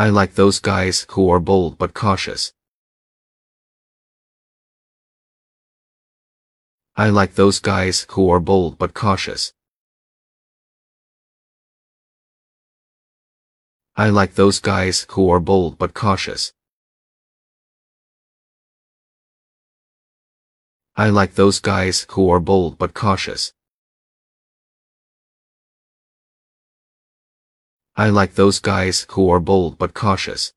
I like those guys who are bold but cautious. I like those guys who are bold but cautious. I like those guys who are bold but cautious. I like those guys who are bold but cautious. I like those guys who are bold but cautious.